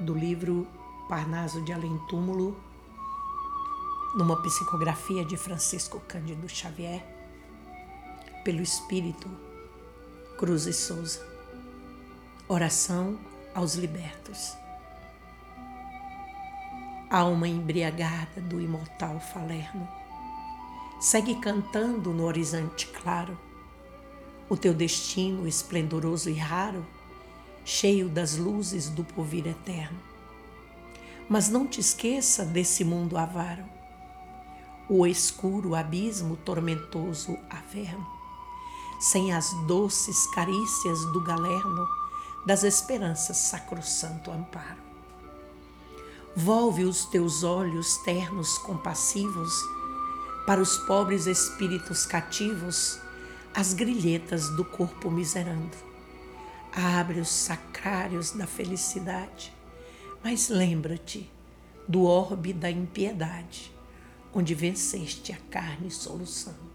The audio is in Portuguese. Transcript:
do livro Parnaso de Além Túmulo, numa psicografia de Francisco Cândido Xavier, pelo Espírito Cruz e Souza. Oração aos libertos. Alma embriagada do imortal Falerno, segue cantando no horizonte claro o teu destino esplendoroso e raro, cheio das luzes do porvir eterno. Mas não te esqueça desse mundo avaro, o escuro abismo tormentoso averno, sem as doces carícias do galerno das esperanças sacrossanto amparo. Volve os teus olhos ternos compassivos para os pobres espíritos cativos as grilhetas do corpo miserando. Abre os sacrários da felicidade, mas lembra-te do orbe da impiedade, onde venceste a carne soluçando.